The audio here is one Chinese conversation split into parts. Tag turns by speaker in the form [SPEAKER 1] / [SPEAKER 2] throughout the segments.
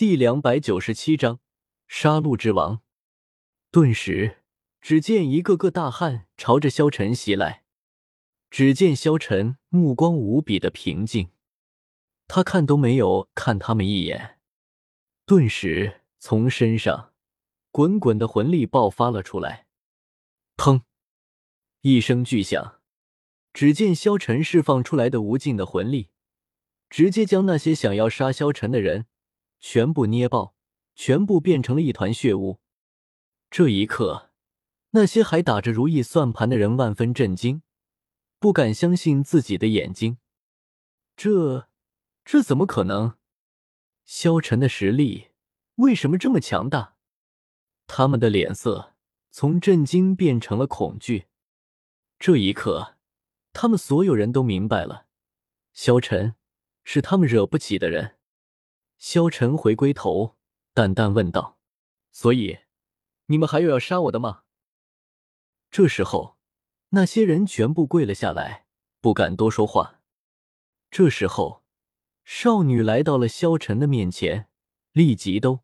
[SPEAKER 1] 第两百九十七章杀戮之王。顿时，只见一个个大汉朝着萧晨袭来。只见萧晨目光无比的平静，他看都没有看他们一眼，顿时从身上滚滚的魂力爆发了出来。砰！一声巨响。只见萧晨释放出来的无尽的魂力，直接将那些想要杀萧晨的人全部捏爆，全部变成了一团血雾。这一刻，那些还打着如意算盘的人万分震惊，不敢相信自己的眼睛。这，这怎么可能？萧晨的实力为什么这么强大？他们的脸色从震惊变成了恐惧。这一刻。他们所有人都明白了，萧晨是他们惹不起的人。萧晨回归头，淡淡问道：“所以，你们还有要杀我的吗？”这时候，那些人全部跪了下来，不敢多说话。这时候，少女来到了萧晨的面前，立即都：“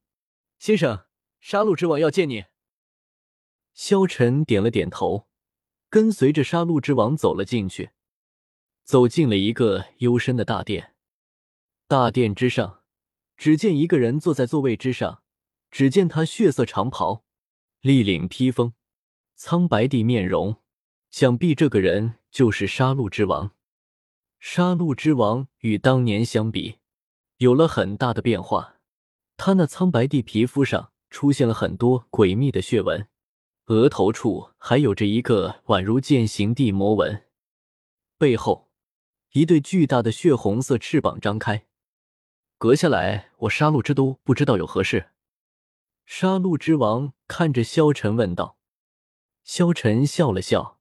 [SPEAKER 1] 先生，杀戮之王要见你。”萧晨点了点头。跟随着杀戮之王走了进去，走进了一个幽深的大殿。大殿之上，只见一个人坐在座位之上。只见他血色长袍，立领披风，苍白地面容。想必这个人就是杀戮之王。杀戮之王与当年相比，有了很大的变化。他那苍白地皮肤上出现了很多诡秘的血纹。额头处还有着一个宛如剑形地魔纹，背后一对巨大的血红色翅膀张开。阁下来，我杀戮之都不知道有何事？杀戮之王看着萧晨问道。萧晨笑了笑，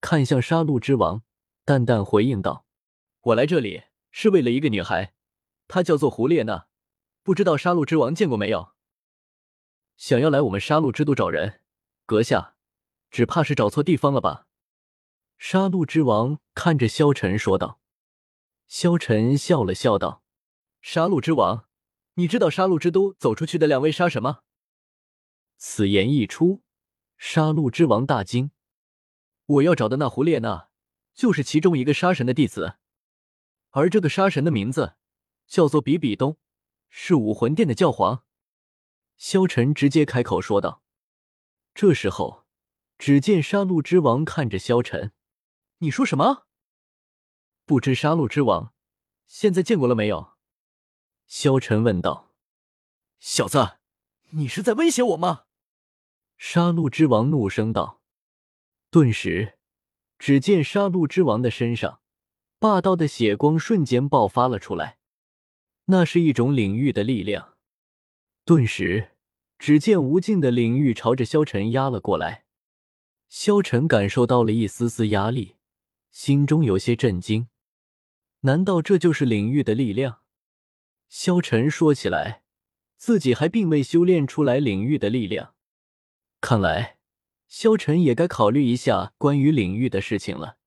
[SPEAKER 1] 看向杀戮之王，淡淡回应道：“我来这里是为了一个女孩，她叫做胡列娜，不知道杀戮之王见过没有？想要来我们杀戮之都找人。”阁下，只怕是找错地方了吧？杀戮之王看着萧晨说道。萧晨笑了笑道：“杀戮之王，你知道杀戮之都走出去的两位杀神吗？”此言一出，杀戮之王大惊：“我要找的那胡列娜，就是其中一个杀神的弟子，而这个杀神的名字叫做比比东，是武魂殿的教皇。”萧晨直接开口说道。这时候，只见杀戮之王看着萧晨：“你说什么？不知杀戮之王现在见过了没有？”萧晨问道。“小子，你是在威胁我吗？”杀戮之王怒声道。顿时，只见杀戮之王的身上霸道的血光瞬间爆发了出来，那是一种领域的力量。顿时。只见无尽的领域朝着萧晨压了过来，萧晨感受到了一丝丝压力，心中有些震惊。难道这就是领域的力量？萧晨说起来，自己还并未修炼出来领域的力量。看来，萧晨也该考虑一下关于领域的事情了。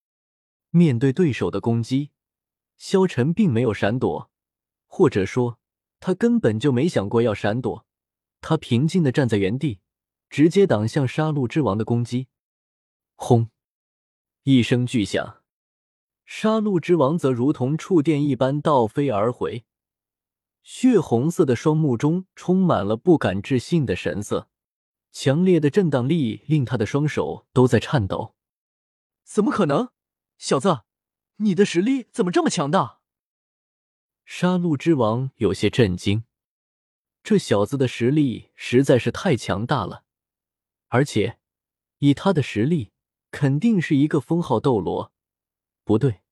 [SPEAKER 1] 面对对手的攻击，萧晨并没有闪躲，或者说，他根本就没想过要闪躲。他平静的站在原地，直接挡向杀戮之王的攻击。轰！一声巨响，杀戮之王则如同触电一般倒飞而回，血红色的双目中充满了不敢置信的神色，强烈的震荡力令他的双手都在颤抖。怎么可能？小子，你的实力怎么这么强大？杀戮之王有些震惊。这小子的实力实在是太强大了，而且以他的实力，肯定是一个封号斗罗。不对，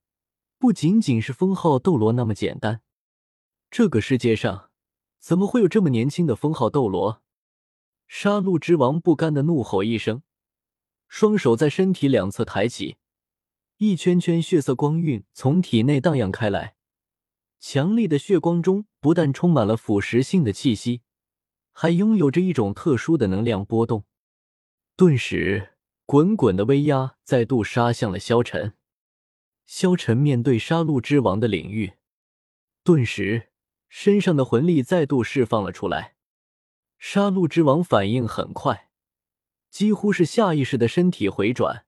[SPEAKER 1] 不仅仅是封号斗罗那么简单。这个世界上怎么会有这么年轻的封号斗罗？杀戮之王不甘的怒吼一声，双手在身体两侧抬起，一圈圈血色光晕从体内荡漾开来。强烈的血光中不但充满了腐蚀性的气息，还拥有着一种特殊的能量波动。顿时，滚滚的威压再度杀向了萧晨。萧晨面对杀戮之王的领域，顿时身上的魂力再度释放了出来。杀戮之王反应很快，几乎是下意识的身体回转，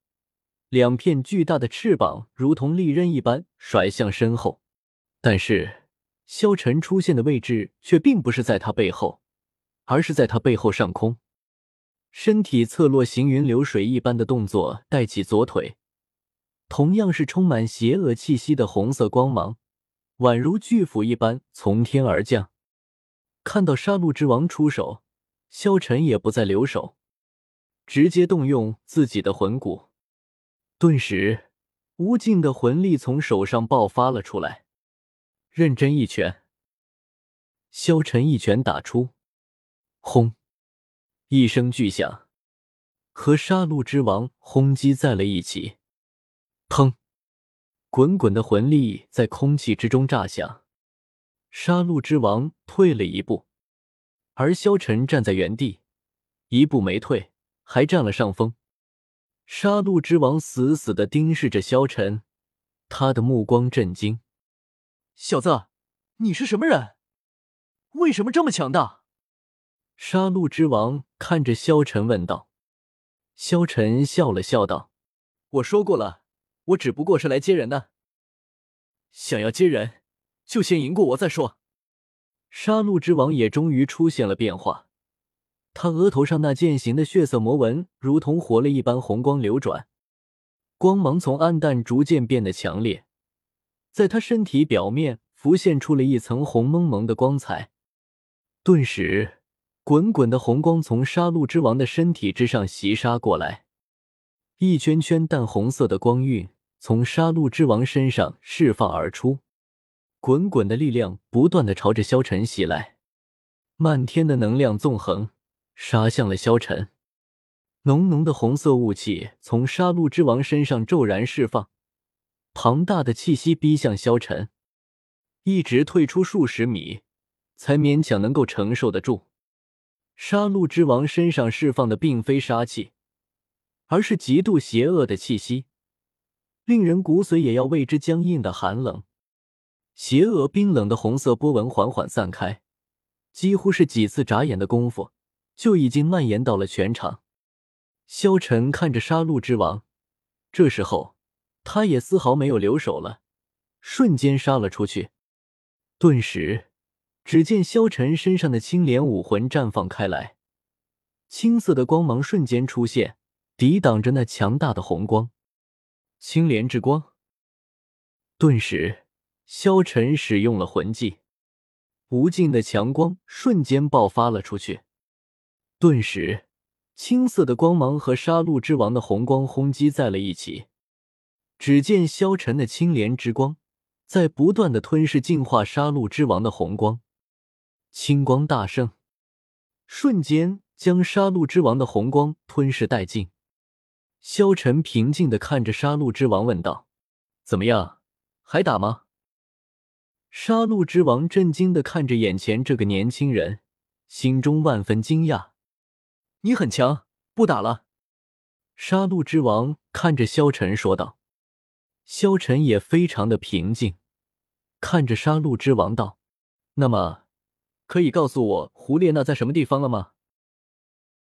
[SPEAKER 1] 两片巨大的翅膀如同利刃一般甩向身后。但是萧晨出现的位置却并不是在他背后，而是在他背后上空。身体侧落，行云流水一般的动作，带起左腿，同样是充满邪恶气息的红色光芒。宛如巨斧一般从天而降。看到杀戮之王出手，萧晨也不再留手，直接动用自己的魂骨。顿时，无尽的魂力从手上爆发了出来。认真一拳，萧晨一拳打出，轰！一声巨响，和杀戮之王轰击在了一起。砰！滚滚的魂力在空气之中炸响，杀戮之王退了一步，而萧晨站在原地，一步没退，还占了上风。杀戮之王死死的盯视着萧晨，他的目光震惊：“
[SPEAKER 2] 小子，你是什么人？为什么这么强大？”
[SPEAKER 1] 杀戮之王看着萧晨问道。萧晨笑了笑道：“
[SPEAKER 2] 我说过了。”我只不过是来接人的，想要接人，就先赢过我再说。
[SPEAKER 1] 杀戮之王也终于出现了变化，他额头上那剑形的血色魔纹如同活了一般，红光流转，光芒从暗淡逐渐变得强烈，在他身体表面浮现出了一层红蒙蒙的光彩。顿时，滚滚的红光从杀戮之王的身体之上袭杀过来，一圈圈淡红色的光晕。从杀戮之王身上释放而出，滚滚的力量不断的朝着萧晨袭来，漫天的能量纵横，杀向了萧晨。浓浓的红色雾气从杀戮之王身上骤然释放，庞大的气息逼向萧晨，一直退出数十米，才勉强能够承受得住。杀戮之王身上释放的并非杀气，而是极度邪恶的气息。令人骨髓也要为之僵硬的寒冷，邪恶冰冷的红色波纹缓缓散开，几乎是几次眨眼的功夫，就已经蔓延到了全场。萧晨看着杀戮之王，这时候他也丝毫没有留手了，瞬间杀了出去。顿时，只见萧晨身上的青莲武魂绽放开来，青色的光芒瞬间出现，抵挡着那强大的红光。青莲之光，顿时，萧晨使用了魂技，无尽的强光瞬间爆发了出去。顿时，青色的光芒和杀戮之王的红光轰击在了一起。只见萧晨的青莲之光在不断的吞噬、净化杀戮之王的红光，青光大盛，瞬间将杀戮之王的红光吞噬殆尽。萧晨平静的看着杀戮之王，问道：“怎么样，还打吗？”杀戮之王震惊的看着眼前这个年轻人，心中万分惊讶：“
[SPEAKER 2] 你很强，不打了？”
[SPEAKER 1] 杀戮之王看着萧晨说道。萧晨也非常的平静，看着杀戮之王道：“那么，可以告诉我胡列娜在什么地方了吗？”